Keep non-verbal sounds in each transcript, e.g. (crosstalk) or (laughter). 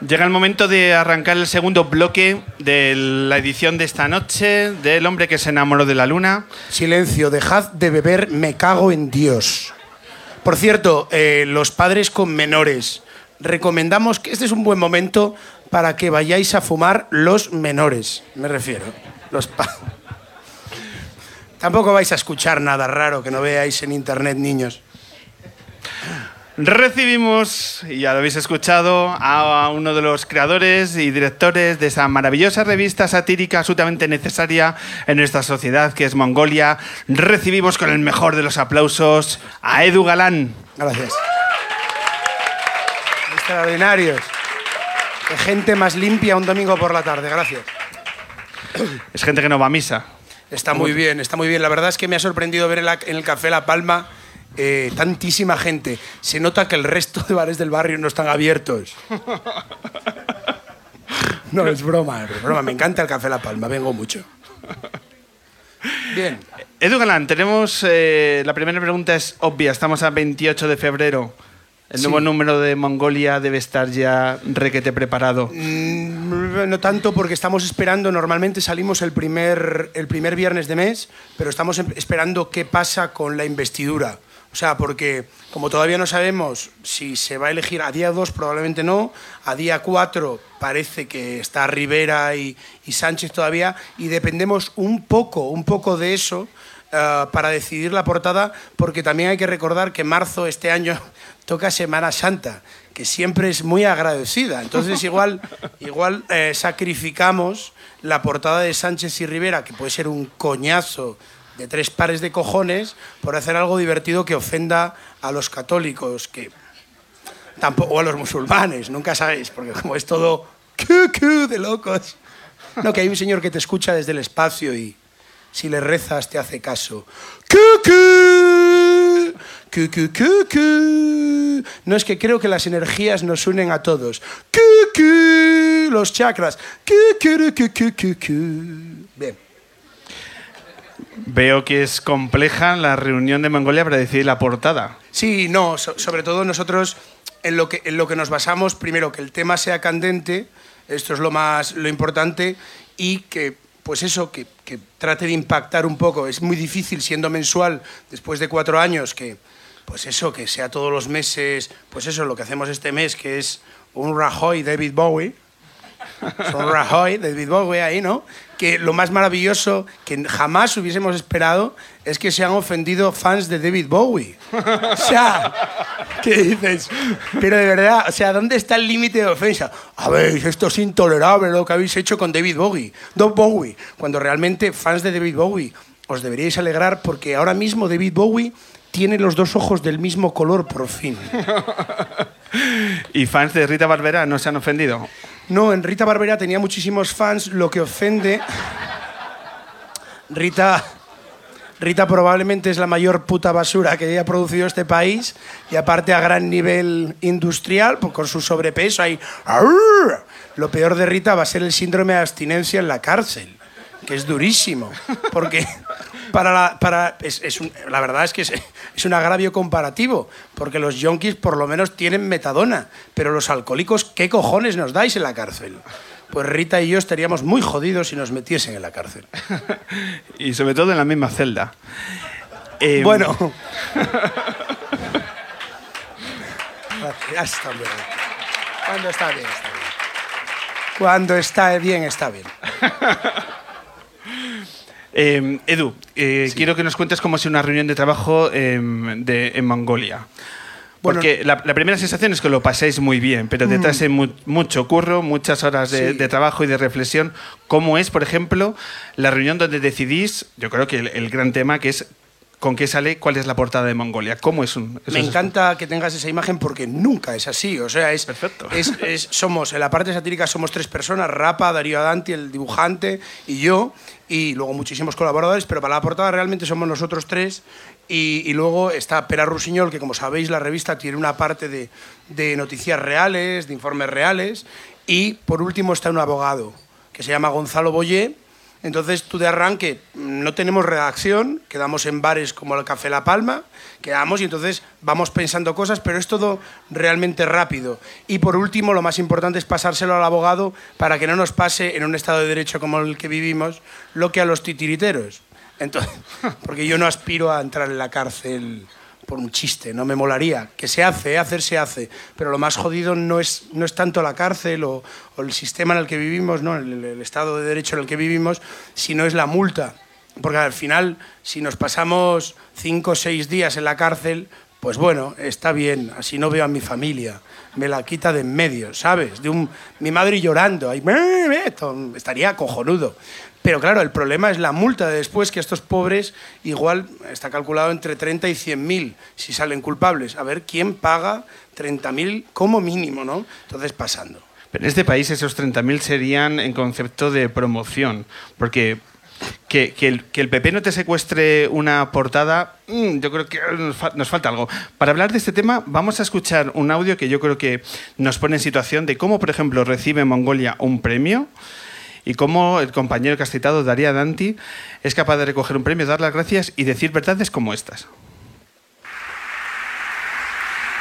Llega el momento de arrancar el segundo bloque de la edición de esta noche del hombre que se enamoró de la luna. Silencio, dejad de beber, me cago en Dios. Por cierto, eh, los padres con menores, recomendamos que este es un buen momento para que vayáis a fumar los menores, me refiero. Los Tampoco vais a escuchar nada raro que no veáis en internet, niños. Recibimos, y ya lo habéis escuchado, a uno de los creadores y directores de esa maravillosa revista satírica absolutamente necesaria en nuestra sociedad, que es Mongolia. Recibimos con el mejor de los aplausos a Edu Galán. Gracias. Extraordinarios. Qué gente más limpia un domingo por la tarde, gracias. Es gente que no va a misa. Está muy bien, está muy bien. La verdad es que me ha sorprendido ver en, la- en el Café La Palma eh, tantísima gente. Se nota que el resto de bares del barrio no están abiertos. No, es broma, es broma. Me encanta el Café La Palma, vengo mucho. Bien. Edu Galán, tenemos. eh, la primera pregunta es obvia. Estamos a 28 de febrero. El nuevo Sí. número de Mongolia debe estar ya requete preparado. Mm, No tanto porque estamos esperando, normalmente salimos el primer, el primer viernes de mes, pero estamos em- esperando qué pasa con la investidura. O sea, porque como todavía no sabemos si se va a elegir a día 2, probablemente no, a día 4 parece que está Rivera y, y Sánchez todavía, y dependemos un poco, un poco de eso eh, para decidir la portada, porque también hay que recordar que marzo este año (laughs) toca Semana Santa, que siempre es muy agradecida. Entonces igual, (laughs) igual eh, sacrificamos la portada de Sánchez y Rivera, que puede ser un coñazo de tres pares de cojones, por hacer algo divertido que ofenda a los católicos, que tampoco o a los musulmanes, nunca sabéis, porque como es todo cu, cu de locos. No, que hay un señor que te escucha desde el espacio y si le rezas te hace caso. Cu, cu, cu, cu, cu, cu. No es que creo que las energías nos unen a todos. Cu, cu, los chakras. Cu, cu, cu, cu, cu, cu. Bien. Veo que es compleja la reunión de Mongolia para decidir la portada. Sí, no, so- sobre todo nosotros en lo, que, en lo que nos basamos, primero, que el tema sea candente, esto es lo más lo importante, y que, pues eso, que, que trate de impactar un poco. Es muy difícil siendo mensual, después de cuatro años, que, pues eso, que sea todos los meses, pues eso, lo que hacemos este mes, que es un Rajoy David Bowie. Son Rajoy, David Bowie ahí, ¿no? Que lo más maravilloso que jamás hubiésemos esperado es que se han ofendido fans de David Bowie. O sea, ¿qué dices? Pero de verdad, o sea, ¿dónde está el límite de ofensa? A ver, esto es intolerable lo que habéis hecho con David Bowie. Don Bowie. Cuando realmente fans de David Bowie os deberíais alegrar porque ahora mismo David Bowie tiene los dos ojos del mismo color por fin. (laughs) ¿Y fans de Rita Barbera no se han ofendido? No, en Rita Barbera tenía muchísimos fans, lo que ofende. Rita. Rita probablemente es la mayor puta basura que haya producido este país y aparte a gran nivel industrial, pues con su sobrepeso ahí. Lo peor de Rita va a ser el síndrome de abstinencia en la cárcel, que es durísimo, porque para la, para, es, es un- la verdad es que es, es un agravio comparativo, porque los yonkis por lo menos tienen metadona, pero los alcohólicos, ¿qué cojones nos dais en la cárcel? Pues Rita y yo estaríamos muy jodidos si nos metiesen en la cárcel. Y sobre todo en la misma celda. Eh, Bueno. (laughs) está bien. Cuando está bien, está bien. Cuando está bien, está bien. Eh, Edu, eh, quiero que nos cuentes cómo ha sido una reunión de trabajo em, de- en Mongolia. Bueno- Porque la, la primera sensación es que lo pasáis muy bien, pero detrás hay mu- mucho curro, muchas horas de, Sí. de trabajo y de reflexión. ¿Cómo es, por ejemplo, la reunión donde decidís, yo creo que el, el gran tema que es con qué sale, cuál es la portada de Mongolia? ¿Cómo es un...? Me encanta que tengas esa imagen porque nunca es así. O sea, es. Perfecto. es- es- somos, en la parte satírica somos tres personas: Rapa, Darío Adanti, el dibujante, y yo, y luego muchísimos colaboradores, pero para la portada realmente somos nosotros tres. Y, y luego está Pera Rusiñol, que como sabéis, la revista tiene una parte de, de noticias reales, de informes reales. Y por último está un abogado que se llama Gonzalo Boyé, Entonces tú de arranque no tenemos redacción, quedamos en bares como el Café La Palma, quedamos y entonces vamos pensando cosas, pero es todo realmente rápido. Y por último, lo más importante es pasárselo al abogado para que no nos pase en un Estado de Derecho como el que vivimos lo que a los titiriteros. Entonces, (laughs) porque yo no aspiro a entrar en la cárcel por un chiste, no me molaría. Que se hace, hacer se hace, pero lo más jodido no es, no es tanto la cárcel o, el sistema en el que vivimos, ¿no? El, el, Estado de Derecho en el que vivimos, sino es la multa. Porque al final, si nos pasamos cinco o seis días en la cárcel, pues bueno, está bien, así no veo a mi familia. Me la quita de en medio, ¿sabes? De un, mi madre llorando, ahí, estaría cojonudo. Pero claro, el problema es la multa de después, que estos pobres igual está calculado entre 30 y 100 mil si salen culpables. A ver quién paga 30 mil como mínimo, ¿no? Entonces pasando. Pero en este país esos 30.000 serían en concepto de promoción, porque que, el, que, el, PP no te secuestre una portada, mm, yo creo que nos, falta algo. Para hablar de este tema, vamos a escuchar un audio que yo creo que nos pone en situación de cómo, por ejemplo, recibe Mongolia un premio y cómo el compañero que has citado, Daría Danti, es capaz de recoger un premio, dar las gracias y decir verdades como estas.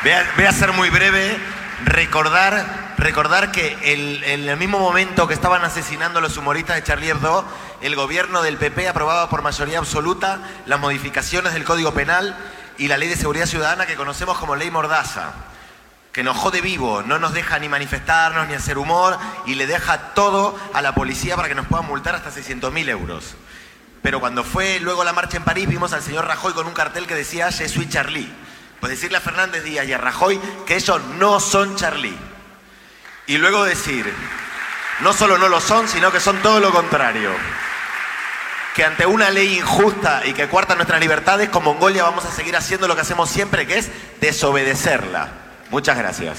Voy a, ser muy breve, recordar, recordar que en el mismo momento que estaban asesinando a los humoristas de Charlie Hebdo, el gobierno del PP aprobaba por mayoría absoluta las modificaciones del Código Penal y la Ley de Seguridad Ciudadana que conocemos como Ley Mordaza que nos jode vivo, no nos deja ni manifestarnos ni hacer humor y le deja todo a la policía para que nos puedan multar hasta 600.000 euros. Pero cuando fue luego la marcha en París vimos al señor Rajoy con un cartel que decía Je suis Charlie. Pues decirle a Fernández Díaz y a Rajoy que ellos no son Charlie. Y luego decir, no solo no lo son, sino que son todo lo contrario. Que ante una ley injusta y que cuarta nuestras libertades, con Mongolia vamos a seguir haciendo lo que hacemos siempre, que es desobedecerla. Muchas gracias.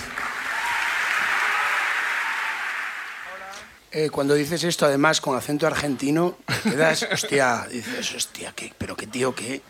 Eh, cuando dices esto, además, con acento argentino, te das, hostia, dices, hostia, qué, pero qué tío, qué,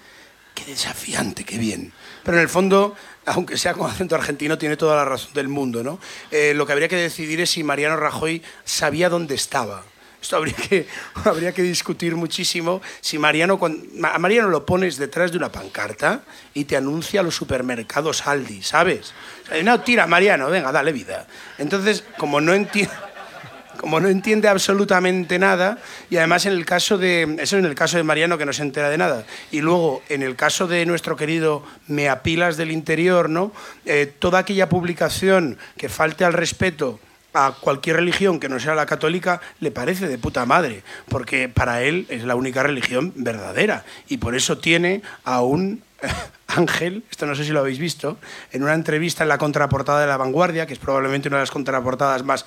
qué desafiante, qué bien. Pero en el fondo, aunque sea con acento argentino, tiene toda la razón del mundo, ¿no? Eh, lo que habría que decidir es si Mariano Rajoy sabía dónde estaba. Esto habría que, (laughs) habría que discutir muchísimo. Si Mariano, a Mariano lo pones detrás de una pancarta y te anuncia los supermercados Aldi, ¿sabes? No, tira, Mariano, venga, dale vida. Entonces, como no entiende (laughs) como no entiende absolutamente nada, y además en el caso de, eso en el caso de Mariano que no se entera de nada, y luego en el caso de nuestro querido Meapilas del Interior, ¿no? Eh, toda aquella publicación que falte al respeto a cualquier religión que no sea la católica le parece de puta madre, porque para él es la única religión verdadera y por eso tiene a un (laughs) Ángel, esto no sé si lo habéis visto, en una entrevista en la contraportada de La Vanguardia, que es probablemente una de las contraportadas más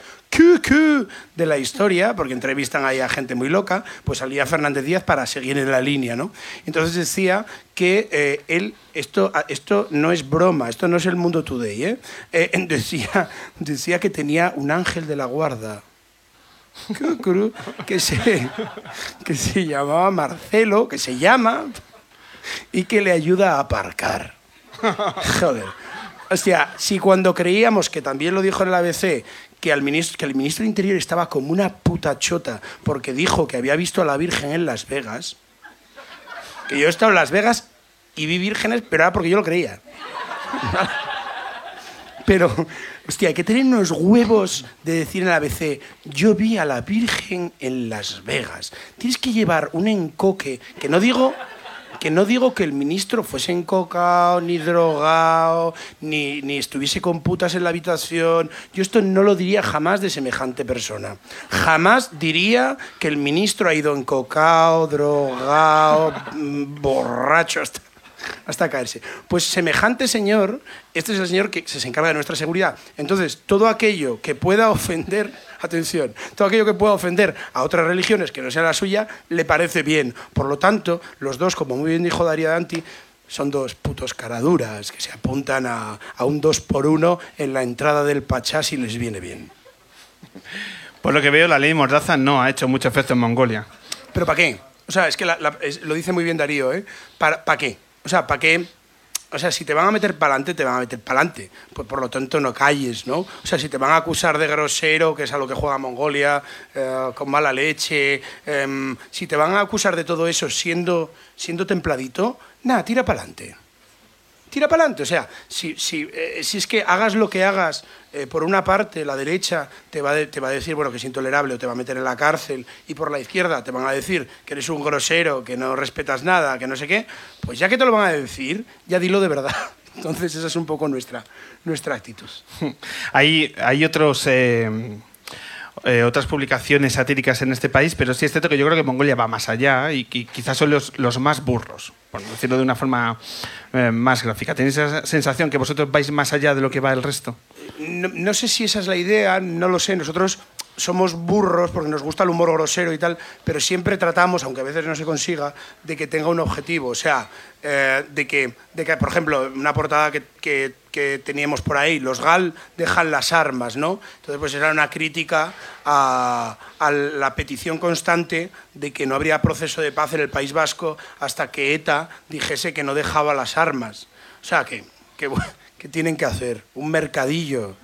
de la historia, porque entrevistan ahí a gente muy loca, pues salía Fernández Díaz para seguir en la línea, ¿no? Entonces decía que eh, él, esto, esto no es broma, esto no es el mundo today, ¿eh? eh (laughs) decía, decía que tenía un ángel de la guarda, (laughs) que se, que se llamaba Marcelo, que se llama, y que le ayuda a aparcar. Joder. Hostia, si cuando creíamos, que también lo dijo en el ABC, que, al ministro, que el ministro de Interior estaba como una puta chota porque dijo que había visto a la Virgen en Las Vegas, que yo he estado en Las Vegas y vi vírgenes, pero era porque yo lo creía. Pero, hostia, hay que tener unos huevos de decir en el ABC, yo vi a la Virgen en Las Vegas. Tienes que llevar un encoque, que no digo que no digo que el ministro fuese encocado, ni drogado, ni, ni estuviese con putas en la habitación. Yo esto no lo diría jamás de semejante persona. Jamás diría que el ministro ha ido encocado, drogado, mm, borracho, hasta hasta caerse. Pues semejante señor, este es el señor que se encarga de nuestra seguridad. Entonces, todo aquello que pueda ofender, (laughs) atención, todo aquello que pueda ofender a otras religiones que no sea la suya, le parece bien. Por lo tanto, los dos, como muy bien dijo Darío Danti, son dos putos caraduras que se apuntan a, un dos por uno en la entrada del Pachá si les viene bien. Por lo que veo, la ley Mordaza no ha hecho mucho efecto en Mongolia. ¿Pero para qué? O sea, es que lo dice muy bien Darío, ¿eh? ¿Para, ¿Para qué? O sea, ¿para qué? o sea, si te van a meter pa'lante, te van a meter pa'lante. Pues por lo tanto no calles, ¿no? O sea, si te van a acusar de grosero, que es a lo que juega Mongolia, eh, con mala leche, em, si te van a acusar de todo eso siendo, siendo templadito, nada, tira pa'lante tira para adelante. O sea, si, si, eh, si, es que hagas lo que hagas, eh, por una parte la derecha te va, te va a decir bueno, que es intolerable o te va a meter en la cárcel, y por la izquierda te van a decir que eres un grosero, que no respetas nada, que no sé qué, pues ya que te lo van a decir, ya dilo de verdad. (laughs) Entonces esa es un poco nuestra, nuestra actitud. (laughs) Hay, hay otros... Eh, otras publicaciones satíricas en este país, pero sí es cierto que yo creo que Mongolia va más allá y, y quizás son los, los, más burros, por decirlo de una forma eh, más gráfica. ¿Tenéis esa sensación que vosotros vais más allá de lo que va el resto? No, sé si esa es la idea, no lo sé. Nosotros somos burros porque nos gusta el humor grosero y tal, pero siempre tratamos, aunque a veces no se consiga, de que tenga un objetivo. O sea, eh, de, que, de que, por ejemplo, una portada que, que, teníamos por ahí, los GAL dejan las armas, ¿no? Entonces, pues era una crítica a, a, la petición constante de que no habría proceso de paz en el País Vasco hasta que ETA dijese que no dejaba las armas. O sea, que, que, que tienen que hacer un mercadillo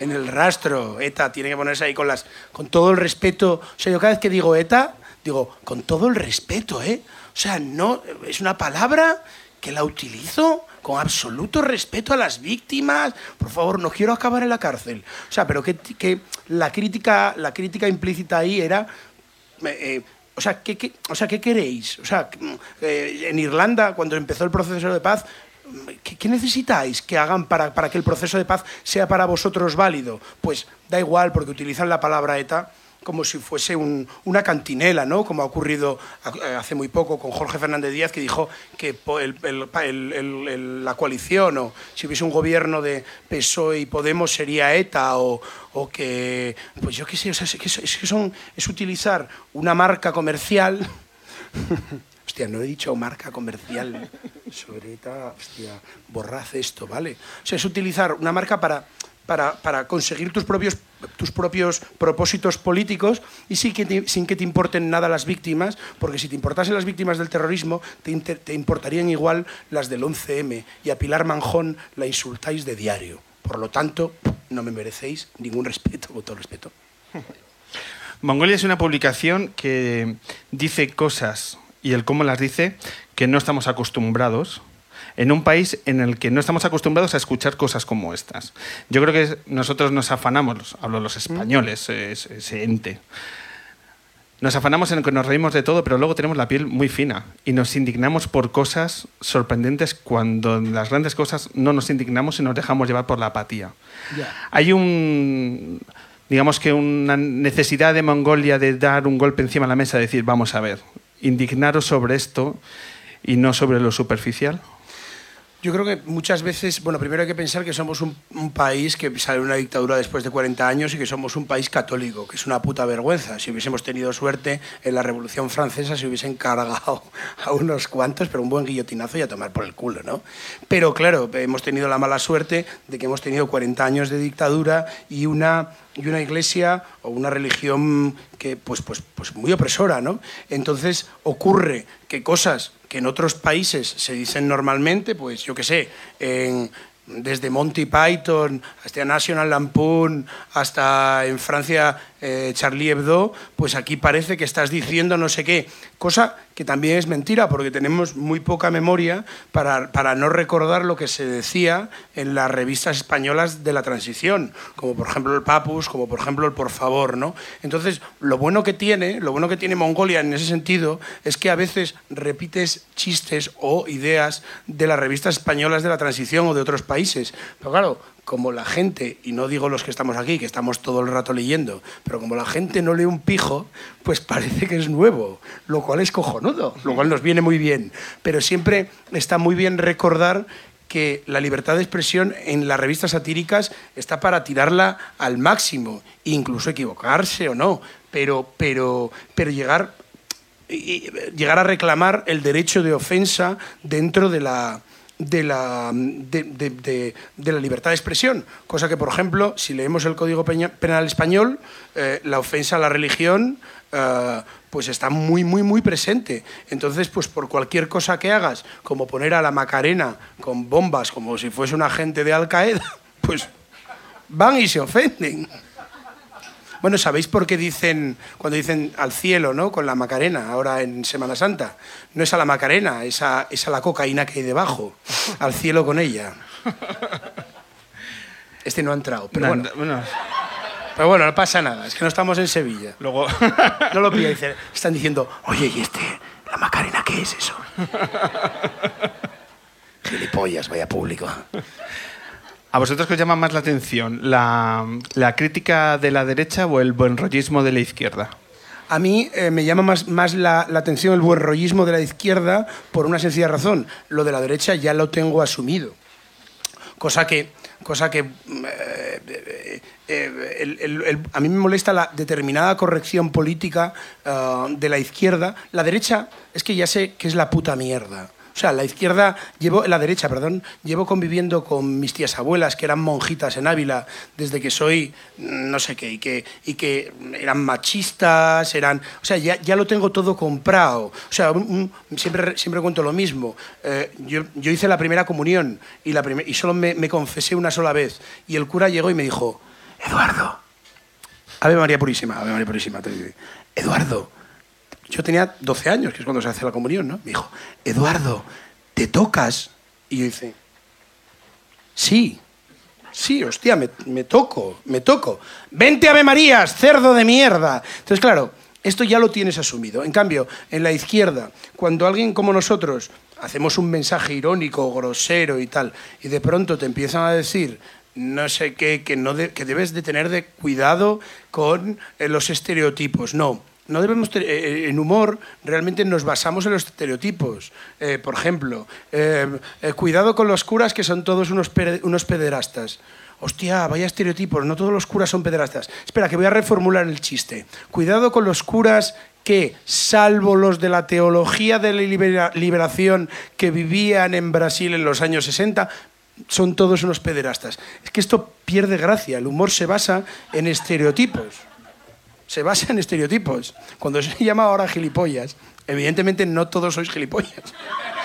en el rastro. ETA tiene que ponerse ahí con las con todo el respeto. O sea, yo cada vez que digo ETA, digo con todo el respeto, ¿eh? O sea, no es una palabra que la utilizo con absoluto respeto a las víctimas. Por favor, no quiero acabar en la cárcel. O sea, pero que, que la crítica la crítica implícita ahí era eh, o sea, ¿qué, ¿qué, o sea, ¿qué queréis? O sea, eh, en Irlanda, cuando empezó el proceso de paz, ¿Qué, ¿qué, necesitáis que hagan para, para, que el proceso de paz sea para vosotros válido? Pues da igual, porque utilizan la palabra ETA como si fuese un, una cantinela, ¿no? Como ha ocurrido hace muy poco con Jorge Fernández Díaz, que dijo que el, el, el, la coalición o si hubiese un gobierno de PSOE y Podemos sería ETA o, o que, pues yo qué sé, o sea, es, que, es, que son, es utilizar una marca comercial (laughs) hostia, no he dicho marca comercial sobre ETA, hostia, borrad esto, ¿vale? O sea, es utilizar una marca para, para, conseguir tus propios, tus propios propósitos políticos y sin que, te, sin que te importen nada las víctimas, porque si te importasen las víctimas del terrorismo, te, te importarían igual las del 11M y a Pilar Manjón la insultáis de diario. Por lo tanto, no me merecéis ningún respeto, con todo respeto. (laughs) Mongolia es una publicación que dice cosas y el cómo las dice que no estamos acostumbrados en un país en el que no estamos acostumbrados a escuchar cosas como estas. Yo creo que nosotros nos afanamos, hablo los españoles, ese, ese ente, nos afanamos en que nos reímos de todo, pero luego tenemos la piel muy fina y nos indignamos por cosas sorprendentes cuando en las grandes cosas no nos indignamos y nos dejamos llevar por la apatía. Yeah. Hay un digamos que una necesidad de Mongolia de dar un golpe encima de la mesa, de decir, vamos a ver, indignaros sobre esto y no sobre lo superficial? Yo creo que muchas veces, bueno, primero hay que pensar que somos un, país que sale una dictadura después de 40 años y que somos un país católico, que es una puta vergüenza. Si hubiésemos tenido suerte en la Revolución Francesa se hubiesen cargado (laughs) a unos cuantos, pero un buen guillotinazo y a tomar por el culo, ¿no? Pero claro, hemos tenido la mala suerte de que hemos tenido 40 años de dictadura y una y una iglesia o una religión que pues pues pues muy opresora, ¿no? Entonces ocurre que cosas que en otros países se dicen normalmente, pues yo qué sé, desde Monty Python hasta National Lampoon, hasta en Francia eh, Charlie Hebdo, pues aquí parece que estás diciendo no sé qué, cosa que también es mentira, porque tenemos muy poca memoria para, para no recordar lo que se decía en las revistas españolas de la transición, como por ejemplo el Papus, como por ejemplo el Por Favor, ¿no? Entonces, lo bueno que tiene, lo bueno que tiene Mongolia en ese sentido, es que a veces repites chistes o ideas de las revistas españolas de la transición o de otros países. Pero claro, como la gente, y no digo los que estamos aquí, que estamos todo el rato leyendo, pero como la gente no lee un pijo, pues parece que es nuevo, lo cual es cojonudo, lo cual nos viene muy bien. Pero siempre está muy bien recordar que la libertad de expresión en las revistas satíricas está para tirarla al máximo, incluso equivocarse o no, pero, pero, pero llegar, llegar a reclamar el derecho de ofensa dentro de la de la, de, de- la libertad de expresión. Cosa que, por ejemplo, si leemos el Código Penal Español, eh, la ofensa a la religión eh, pues está muy, muy, muy presente. Entonces, pues por cualquier cosa que hagas, como poner a la Macarena con bombas como si fuese un agente de Al Qaeda, (laughs) pues van y se ofenden. Bueno, ¿sabéis por qué dicen, cuando dicen al cielo, ¿no? Con la Macarena, ahora en Semana Santa? No es a la Macarena, es a, es a la cocaína que hay debajo. Al cielo con ella. Este no ha entrado, pero bueno, bueno, pero bueno, no pasa nada, es que no estamos en Sevilla. luego. (laughs) No lo pilla, dice, están diciendo, oye, ¿y este, la Macarena qué es eso? (laughs) Gilipollas, vaya público. ¿A vosotros qué os llama más la atención? ¿La, crítica de la derecha o el buenrollismo de la izquierda? A mí eh, me llama más, más la, atención el buen rollismo de la izquierda por una sencilla razón. Lo de la derecha ya lo tengo asumido. Cosa que, cosa que mm, eh, eh, a mí me molesta la determinada corrección política de la izquierda. La derecha es que ya sé que es la puta mierda. O sea, la izquierda, llevo, la derecha, perdón, llevo conviviendo con mis tías abuelas, que eran monjitas en Ávila, desde que soy no sé qué, y que, y que eran machistas, eran... O sea, ya, ya lo tengo todo comprado. O sea, siempre, siempre cuento lo mismo. Eh, yo, yo hice la primera comunión y, la y solo me, me confesé una sola vez. Y el cura llegó y me dijo, Eduardo, Ave María Purísima, Ave María Purísima. te digo, Eduardo, yo tenía 12 años, que es cuando se hace la comunión, ¿no? Me dijo, Eduardo, ¿te tocas? Y yo hice, sí, sí, hostia, me, me toco, me toco. Vente Ave Marías, cerdo de mierda. Entonces, claro, esto ya lo tienes asumido. En cambio, en la izquierda, cuando alguien como nosotros hacemos un mensaje irónico, grosero y tal, y de pronto te empiezan a decir no sé qué, que, no de- que debes de tener de cuidado con eh, los estereotipos. No, no debemos te- eh, en humor realmente nos basamos en los estereotipos. Eh, por ejemplo, eh, eh, cuidado con los curas que son todos unos, unos pederastas. Hostia, vaya estereotipos, no todos los curas son pederastas. Espera, que voy a reformular el chiste. Cuidado con los curas que, salvo los de la teología de la libera- liberación que vivían en Brasil en los años 60, son todos unos pederastas. Es que esto pierde gracia. El humor se basa en estereotipos se basa en estereotipos. Cuando se llama ahora gilipollas, evidentemente no todos sois gilipollas.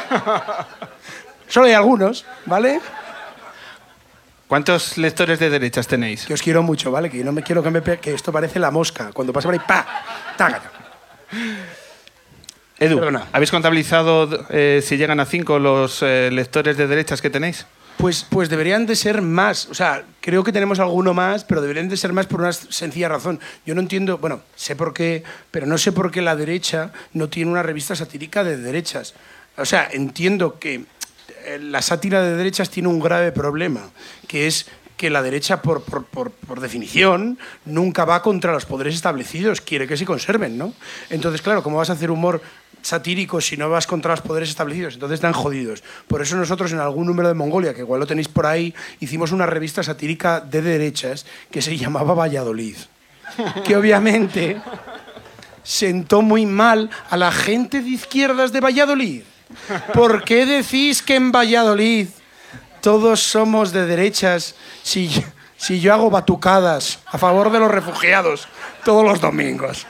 (laughs) Solo hay algunos, ¿vale? ¿Cuántos lectores de derechas tenéis? Que os quiero mucho, ¿vale? Que no me quiero que me que esto parece la mosca. Cuando pasa por ahí, ¡pa! ¡Tágata! Edu, Perdona. ¿habéis contabilizado eh, si llegan a cinco los eh, lectores de derechas que tenéis? Pues, pues deberían de ser más. O sea, creo que tenemos alguno más, pero deberían de ser más por una sencilla razón. Yo no entiendo, bueno, sé por qué, pero no sé por qué la derecha no tiene una revista satírica de derechas. O sea, entiendo que eh, la sátira de derechas tiene un grave problema, que es que la derecha, por, por, por, por definición, nunca va contra los poderes establecidos, quiere que se conserven, ¿no? Entonces, claro, ¿cómo vas a hacer humor satírico si no vas contra los poderes establecidos? Entonces están jodidos. Por eso nosotros en algún número de Mongolia, que igual lo tenéis por ahí, hicimos una revista satírica de derechas que se llamaba Valladolid. Que obviamente sentó muy mal a la gente de izquierdas de Valladolid. ¿Por qué decís que en Valladolid todos somos de derechas si, si yo hago batucadas a favor de los refugiados todos los domingos?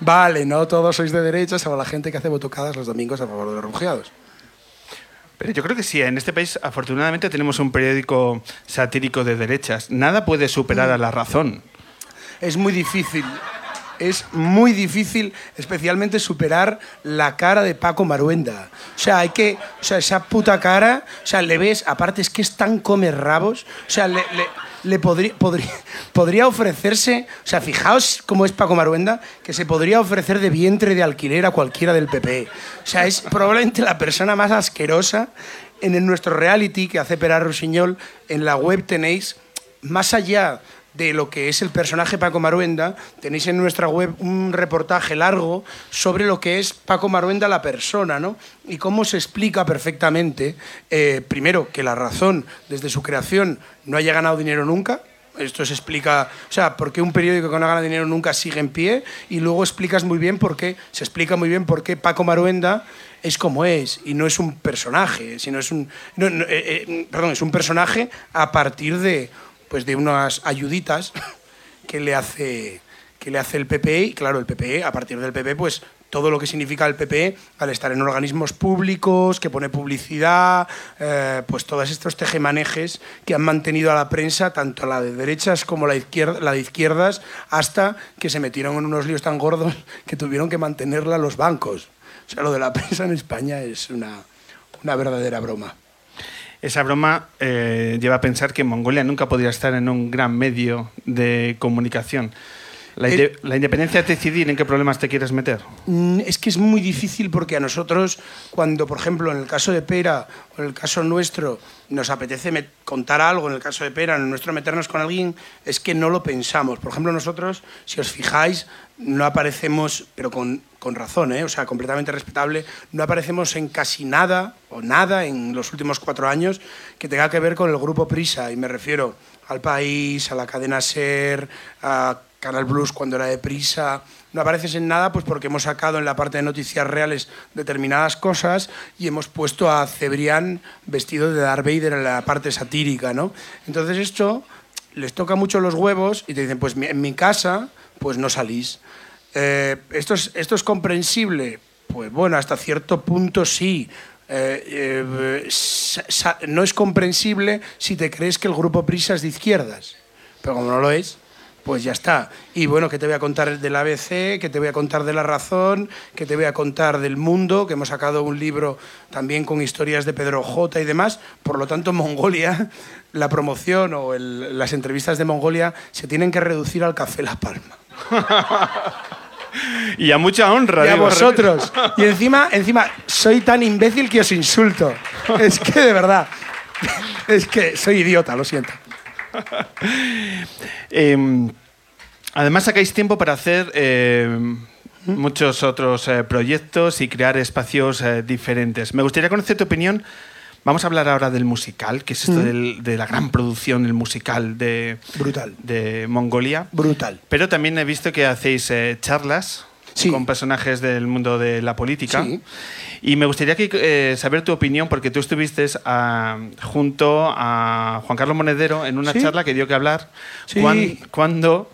Vale, no todos sois de derechas, salvo la gente que hace batucadas los domingos a favor de los refugiados. Pero yo creo que sí, en este país afortunadamente tenemos un periódico satírico de derechas. Nada puede superar a la razón. Es muy difícil. Es muy difícil, especialmente superar la cara de Paco Maruenda. O sea, hay que. O sea, esa puta cara. O sea, le ves. Aparte, es que es tan come rabos. O sea, le, le- le podría, podría, (laughs) podría ofrecerse. O sea, fijaos cómo es Paco Maruenda, que se podría ofrecer de vientre de alquiler a cualquiera del PP. O sea, es probablemente la persona más asquerosa en el- nuestro reality que hace Perar Rusiñol. En la web tenéis, más allá de lo que es el personaje Paco Maruenda, tenéis en nuestra web un reportaje largo sobre lo que es Paco Maruenda la persona, ¿no? Y cómo se explica perfectamente, eh, primero, que la razón desde su creación no haya ganado dinero nunca, Esto se explica, o sea, por qué un periódico que no gana dinero nunca sigue en pie y luego explicas muy bien por qué, se explica muy bien por qué Paco Maruenda es como es y no es un personaje, sino es un, no, eh, eh, perdón, es un personaje a partir de, pues de unas ayuditas que le hace que le hace el PPE y claro, el PPE, a partir del PPE, pues todo lo que significa el PPE al estar en organismos públicos, que pone publicidad, eh, pues todos estos tejemanejes que han mantenido a la prensa, tanto la de derechas como la, izquierda, la de izquierdas, hasta que se metieron en unos líos tan gordos que tuvieron que mantenerla los bancos. O sea, lo de la prensa en España es una, una verdadera broma. Esa broma eh, lleva a pensar que Mongolia nunca podría estar en un gran medio de comunicación. La, inde- la independencia es decidir en qué problemas te quieres meter. Mm, Es que es muy difícil porque a nosotros, cuando, por ejemplo, en el caso de Pera o en el caso nuestro, nos apetece contar algo, en el caso de Pera, en el nuestro meternos con alguien, es que no lo pensamos. Por ejemplo, nosotros, si os fijáis, no aparecemos, pero con, con razón, ¿eh? o sea, completamente respetable, no aparecemos en casi nada o nada en los últimos cuatro años que tenga que ver con el grupo Prisa, y me refiero al País, a la cadena Ser, a Canal Plus cuando era de Prisa. No apareces en nada pues porque hemos sacado en la parte de noticias reales determinadas cosas y hemos puesto a Cebrián vestido de Darth Vader en la parte satírica, ¿no? Entonces esto les toca mucho los huevos y te dicen, pues en mi casa pues no salís. Eh, ¿esto, es, ¿Esto es comprensible? Pues bueno, hasta cierto punto sí. Eh, eh, no es comprensible si te crees que el grupo Prisa es de izquierdas. Pero como no lo es, pues ya está. Y bueno, que te voy a contar del ABC, que te voy a contar de La Razón, que te voy a contar del Mundo, que hemos sacado un libro también con historias de Pedro J y demás. Por lo tanto, Mongolia, (laughs) la promoción o el- las entrevistas de Mongolia se tienen que reducir al Café La Palma. (laughs) Y a mucha honra. Y a digo, vosotros. (laughs) Y encima, encima, soy tan imbécil que os insulto. Es que de verdad. Es que soy idiota, lo siento. (laughs) Eh, además sacáis tiempo para hacer eh, muchos otros eh, proyectos y crear espacios eh, diferentes. Me gustaría conocer tu opinión. Vamos a hablar ahora del musical, que es esto del- de la gran producción, el musical de, Brutal. de Mongolia. Brutal. Pero también he visto que hacéis eh, charlas Sí. con personajes del mundo de la política. Sí. Y me gustaría que, eh, saber tu opinión, porque tú estuviste ah, junto a Juan Carlos Monedero en una Sí. charla que dio que hablar cuan- cuando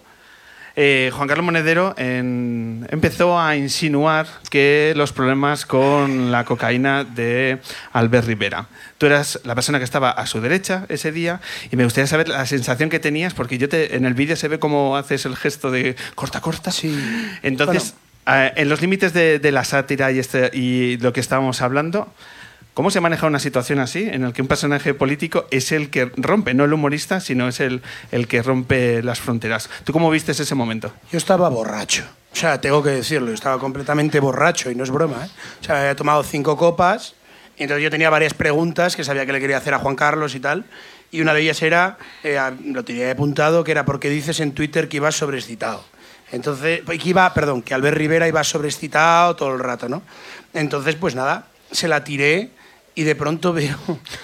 eh, Juan Carlos Monedero en- empezó a insinuar que los problemas con la cocaína de Albert Rivera. Tú eras la persona que estaba a su derecha ese día y me gustaría saber la sensación que tenías, porque yo te, en el vídeo se ve cómo haces el gesto de corta, corta. Sí. Entonces, eh, en los límites de, la sátira y, este, y lo que estábamos hablando, ¿cómo se maneja una situación así en el que un personaje político es el que rompe, no el humorista, sino es el, que rompe las fronteras? ¿Tú cómo viste ese momento? Yo estaba borracho. O sea, tengo que decirlo, estaba completamente borracho y no es broma. ¿eh? O sea, había tomado cinco copas y entonces yo tenía varias preguntas que sabía que le quería hacer a Juan Carlos y tal. Y una de ellas era, eh, lo tenía apuntado, que era ¿por qué dices en Twitter que ibas sobreexcitado? Entonces, pues, que iba, perdón, que Albert Rivera iba sobreexcitado todo el rato, ¿no? Entonces, pues nada, se la tiré y de pronto veo,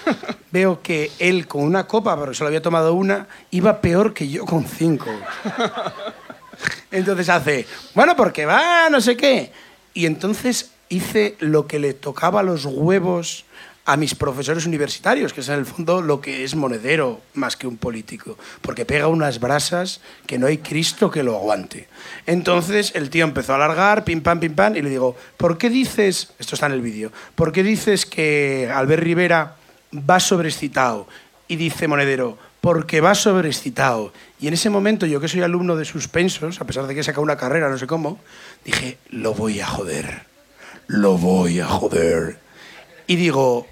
(laughs) veo que él con una copa, porque solo había tomado una, iba peor que yo con cinco. (laughs) Entonces hace, bueno, porque va, no sé qué. Y entonces hice lo que le tocaba los huevos a mis profesores universitarios, que es en el fondo lo que es monedero más que un político, porque pega unas brasas que no hay Cristo que lo aguante. Entonces el tío empezó a alargar, pim pam, pim pam, y le digo, ¿por qué dices, esto está en el vídeo, ¿por qué dices que Albert Rivera va sobreexcitado? Y dice Monedero, porque va sobreexcitado. Y en ese momento, yo que soy alumno de suspensos, a pesar de que he sacado una carrera, no sé cómo, dije, lo voy a joder. Lo voy a joder. Y digo,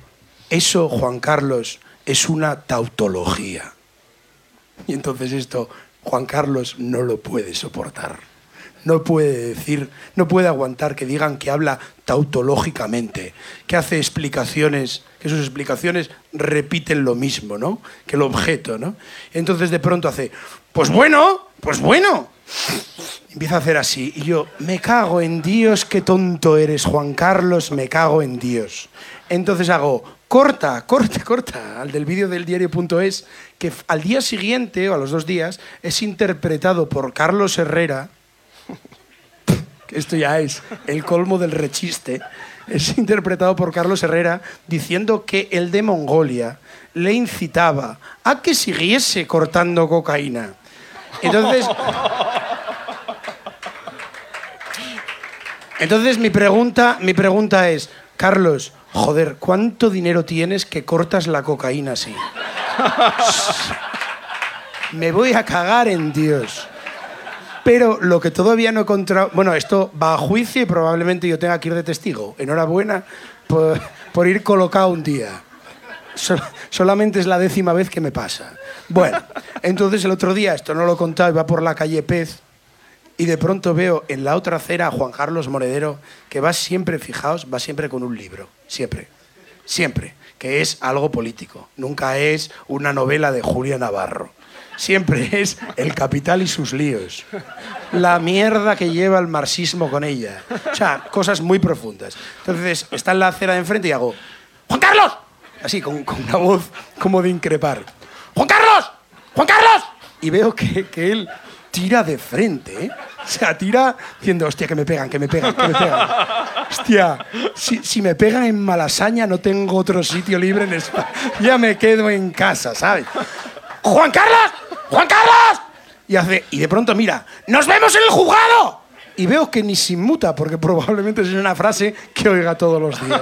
eso, Juan Carlos, es una tautología. Y entonces esto, Juan Carlos no lo puede soportar. No puede decir, no puede aguantar que digan que habla tautológicamente, que hace explicaciones, que sus explicaciones repiten lo mismo, ¿no? Que el objeto, ¿no? Entonces de pronto hace, pues bueno, pues bueno. Empieza a hacer así y yo, me cago en Dios, qué tonto eres, Juan Carlos, me cago en Dios. Entonces hago, corta, corta, corta, al del vídeo del diario.es, que al día siguiente o a los dos días es interpretado por Carlos Herrera, que (laughs) esto ya es el colmo del rechiste, es interpretado por Carlos Herrera diciendo que el de Mongolia le incitaba a que siguiese cortando cocaína. Entonces, (laughs) entonces mi pregunta, mi pregunta es, Carlos, joder, ¿cuánto dinero tienes que cortas la cocaína así? (laughs) Me voy a cagar en Dios. Pero lo que todavía no he encontrado... Bueno, esto va a juicio y probablemente yo tenga que ir de testigo. Enhorabuena por, por ir colocado un día. Sol- solamente es la décima vez que me pasa. Bueno, entonces el otro día, esto no lo he contado, iba por la calle Pez y de pronto veo en la otra acera a Juan Carlos Moredero que va siempre, fijaos, va siempre con un libro. Siempre. Siempre. Que es algo político. Nunca es una novela de Julia Navarro. Siempre (laughs) es El Capital y sus líos. La mierda que lleva el marxismo con ella. O sea, cosas muy profundas. Entonces, está en la acera de enfrente y hago, ¡Juan Carlos! Así, con, una voz como de increpar. ¡Juan Carlos! ¡Juan Carlos! Y veo que, que él tira de frente, ¿eh? O sea, tira diciendo, hostia, que me pegan, que me pegan, que me pegan. Hostia, si, si me pegan en Malasaña no tengo otro sitio libre en España. Ya me quedo en casa, ¿sabes? ¡Juan Carlos! ¡Juan Carlos! Y hace, y de pronto mira, ¡nos vemos en el juzgado! Y veo que ni se inmuta, porque probablemente es una frase que oiga todos los días.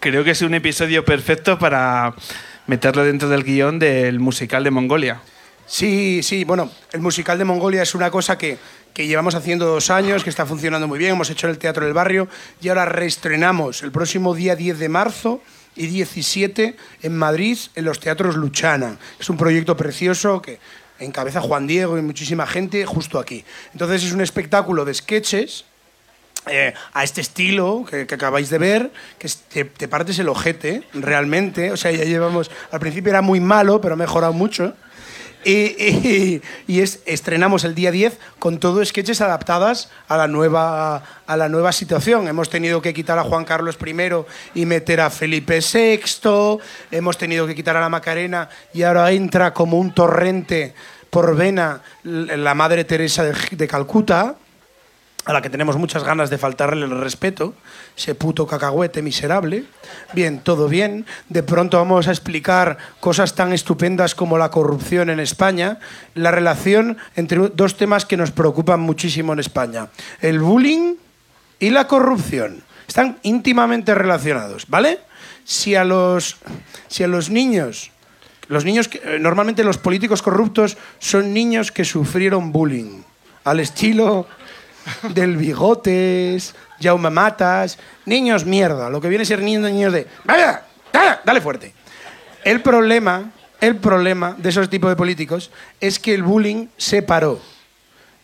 Creo que es un episodio perfecto para meterlo dentro del guion del musical de Mongolia. Sí, sí, bueno, el musical de Mongolia es una cosa que, que llevamos haciendo dos años, que está funcionando muy bien, hemos hecho en el Teatro del Barrio y ahora reestrenamos el próximo día 10 de marzo y 17 en Madrid, en los Teatros Luchana. Es un proyecto precioso que encabeza Juan Diego y muchísima gente justo aquí. Entonces es un espectáculo de sketches eh, a este estilo que, que acabáis de ver, que te, te partes el ojete, realmente. O sea, ya llevamos. Al principio era muy malo, pero ha mejorado mucho. Y, y- y es, estrenamos el día 10 con todo sketches adaptadas a la, nueva, a la nueva situación. Hemos tenido que quitar a Juan Carlos I y meter a Felipe VI. Hemos tenido que quitar a la Macarena y ahora entra como un torrente por vena la Madre Teresa de, de Calcuta a la que tenemos muchas ganas de faltarle el respeto, ese puto cacahuete miserable. Bien, todo bien. De pronto vamos a explicar cosas tan estupendas como la corrupción en España, la relación entre dos temas que nos preocupan muchísimo en España, el bullying y la corrupción. Están íntimamente relacionados, ¿vale? Si a los, si a los niños los niños, que- eh, normalmente los políticos corruptos son niños que sufrieron bullying, al estilo del bigotes, Jaume Matas, niños mierda, lo que viene a ser niños, niños de, "Vaya, dale, dale fuerte. El problema, el problema de esos tipos de políticos es que el bullying se paró.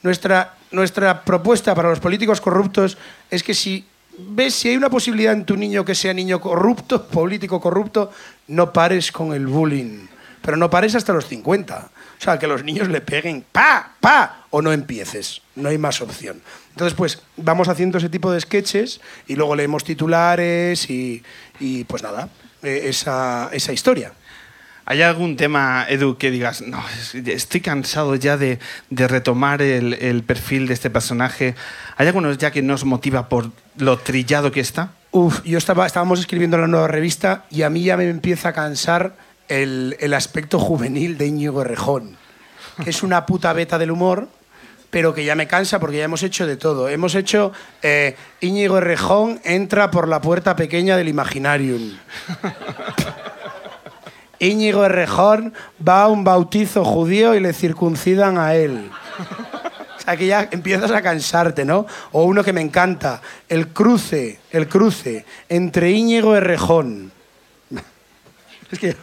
Nuestra, nuestra propuesta para los políticos corruptos es que si ves si hay una posibilidad en tu niño que sea niño corrupto, (laughs) político corrupto, no pares con el bullying. Pero no pares hasta los 50. O sea, que los niños le peguen pa, pa, o no empieces. No hay más opción. Entonces, pues vamos haciendo ese tipo de sketches y luego leemos titulares y, y, pues nada, eh, esa, esa historia. ¿Hay algún tema, Edu, que digas, no, es- estoy cansado ya de, de retomar el, el perfil de este personaje? ¿Hay alguno ya que nos motiva por lo trillado que está? Uf, yo estaba, estábamos escribiendo la nueva revista y a mí ya me empieza a cansar el, el aspecto juvenil de Íñigo Errejón, que es una puta beta del humor, pero que ya me cansa porque ya hemos hecho de todo. Hemos hecho eh, Íñigo Errejón entra por la puerta pequeña del Imaginarium. (laughs) Íñigo Errejón va a un bautizo judío y le circuncidan a él. O sea, que ya empiezas a cansarte, ¿no? O uno que me encanta, el cruce, el cruce entre Íñigo Errejón. (laughs) Es que...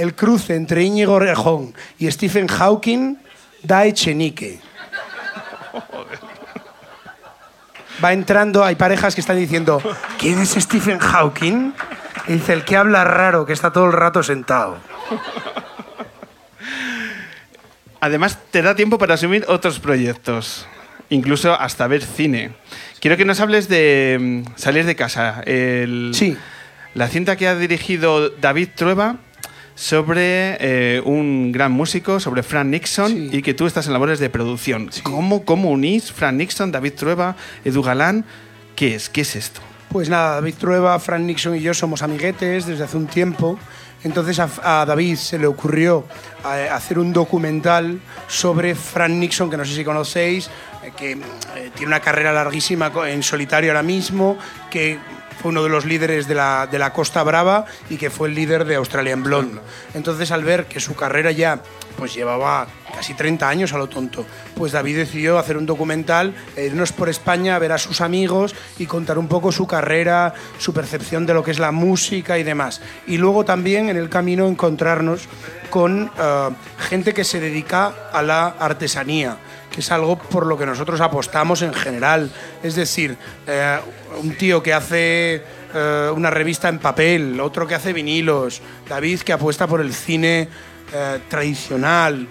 El cruce entre Íñigo Errejón y Stephen Hawking da Echenique. Va entrando, hay parejas que están diciendo, ¿quién es Stephen Hawking? Y dice, el que habla raro, que está todo el rato sentado. además te da tiempo para asumir otros proyectos, incluso hasta ver cine. Quiero que nos hables de mm, Salir de casa. El, Sí. La cinta que ha dirigido David Trueba sobre eh, un gran músico, sobre Frank Nixon, Sí. y que tú estás en labores de producción. ¿Cómo, ¿Cómo unís Frank Nixon, David Trueba, Edu Galán? ¿Qué es? ¿Qué es esto? Pues nada, David Trueba, Frank Nixon y yo somos amiguetes desde hace un tiempo. Entonces a, a David se le ocurrió eh, hacer un documental sobre Frank Nixon, que no sé si conocéis, eh, que eh, tiene una carrera larguísima en solitario ahora mismo, que fue uno de los líderes de la, de la Costa Brava y que fue el líder de Australian Blonde. Entonces al ver que su carrera ya pues llevaba casi 30 años a lo tonto, pues David decidió hacer un documental, e irnos por España a ver a sus amigos y contar un poco su carrera, su percepción de lo que es la música y demás. Y luego también en el camino encontrarnos con eh, gente que se dedica a la artesanía que es algo por lo que nosotros apostamos en general. Es decir, eh, un tío que hace eh, una revista en papel, otro que hace vinilos, David que apuesta por el cine eh, tradicional,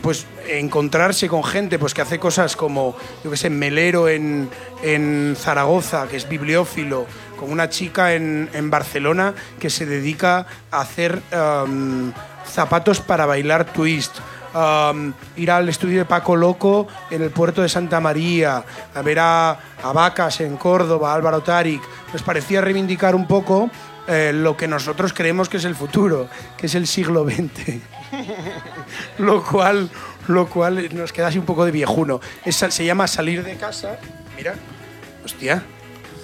pues encontrarse con gente pues, que hace cosas como, yo qué sé, Melero en, en Zaragoza, que es bibliófilo, con una chica en, en Barcelona que se dedica a hacer em, zapatos para bailar twist. Um, ir al estudio de Paco Loco en el puerto de Santa María, a ver a, a Vacas en Córdoba, a Álvaro Tarik. Nos parecía reivindicar un poco eh, lo que nosotros creemos que es el futuro, que es el siglo XX. (laughs) lo, cual, lo cual nos queda así un poco de viejuno. Es- se llama Salir de casa. Mira, hostia,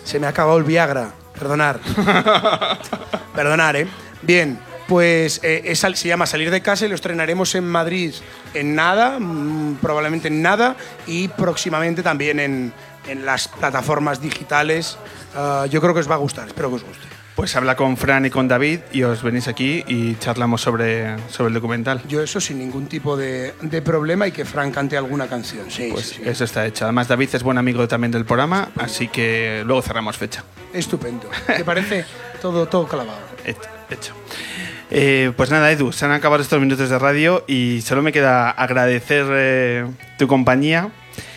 se me ha acabado el Viagra. Perdonar. (laughs) Perdonar, ¿eh? Bien, pues eh, es se llama Salir de casa y lo estrenaremos en Madrid en nada, mm, probablemente en nada, y próximamente también en, en las plataformas digitales. Ah, yo creo que os va a gustar, espero que os guste. Pues habla con Fran y con David y os venís aquí y charlamos sobre, sobre el documental. Yo eso sin ningún tipo de, de problema y que Fran cante alguna canción. Sí, Pues sí, sí. eso está hecho. Además, David es buen amigo también del programa, así que luego cerramos fecha. Estupendo. ¿Te parece (laughs) todo, todo clavado? Hecho. Eh, pues nada, Edu, se han acabado estos minutos de radio y solo me queda agradecer eh, tu compañía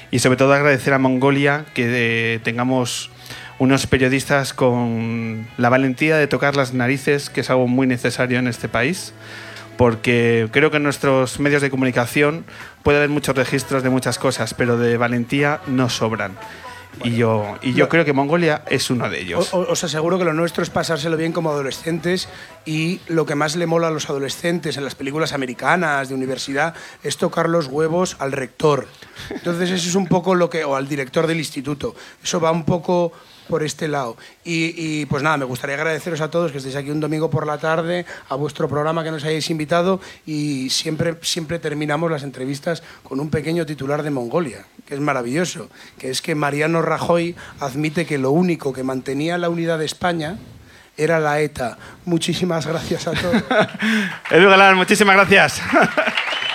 y sobre todo agradecer a Mongolia que eh, tengamos unos periodistas con la valentía de tocar las narices, que es algo muy necesario en este país, porque creo que en nuestros medios de comunicación puede haber muchos registros de muchas cosas, pero de valentía no sobran. Y yo, y yo creo que Mongolia es uno de ellos. O- os aseguro que lo nuestro es pasárselo bien como adolescentes y lo que más le mola a los adolescentes en las películas americanas de universidad es tocar los huevos al rector. Entonces eso es un poco lo que, o al director del instituto, eso va un poco por este lado. Y, y, pues nada, me gustaría agradeceros a todos que estéis aquí un domingo por la tarde, a vuestro programa que nos hayáis invitado y siempre, siempre terminamos las entrevistas con un pequeño titular de Mongolia, que es maravilloso, que es que Mariano Rajoy admite que lo único que mantenía la unidad de España era la ETA. Muchísimas gracias a todos. (laughs) Edu Galán, muchísimas gracias. (laughs)